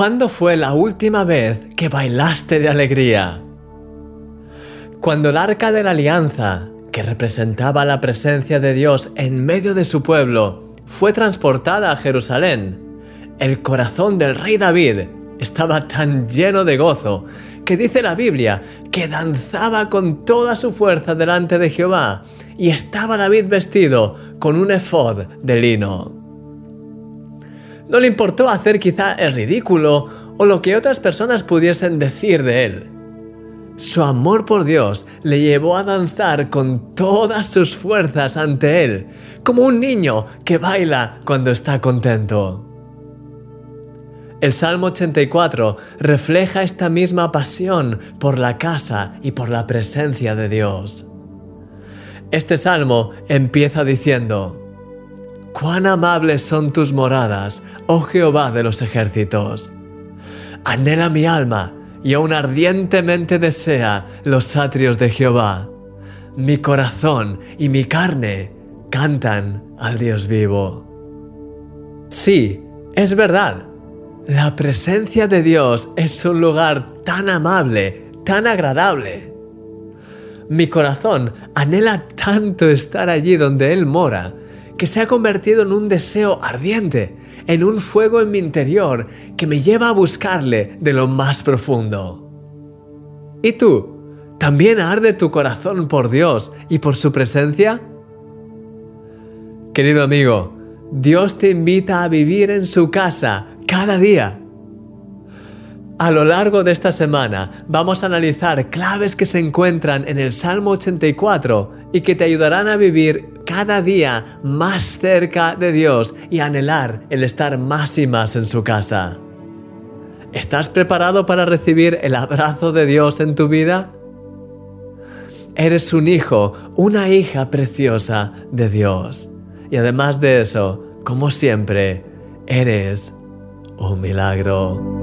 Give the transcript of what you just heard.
¿Cuándo fue la última vez que bailaste de alegría? Cuando el arca de la alianza, que representaba la presencia de Dios en medio de su pueblo, fue transportada a Jerusalén, el corazón del rey David estaba tan lleno de gozo que dice la Biblia que danzaba con toda su fuerza delante de Jehová y estaba David vestido con un efod de lino. No le importó hacer quizá el ridículo o lo que otras personas pudiesen decir de él. Su amor por Dios le llevó a danzar con todas sus fuerzas ante Él, como un niño que baila cuando está contento. El Salmo 84 refleja esta misma pasión por la casa y por la presencia de Dios. Este salmo empieza diciendo, Cuán amables son tus moradas, oh Jehová de los ejércitos. Anhela mi alma y aún ardientemente desea los atrios de Jehová. Mi corazón y mi carne cantan al Dios vivo. Sí, es verdad. La presencia de Dios es un lugar tan amable, tan agradable. Mi corazón anhela tanto estar allí donde Él mora, que se ha convertido en un deseo ardiente, en un fuego en mi interior que me lleva a buscarle de lo más profundo. ¿Y tú? ¿También arde tu corazón por Dios y por su presencia? Querido amigo, Dios te invita a vivir en su casa cada día. A lo largo de esta semana vamos a analizar claves que se encuentran en el Salmo 84 y que te ayudarán a vivir cada día más cerca de Dios y anhelar el estar más y más en su casa. ¿Estás preparado para recibir el abrazo de Dios en tu vida? Eres un hijo, una hija preciosa de Dios. Y además de eso, como siempre, eres un milagro.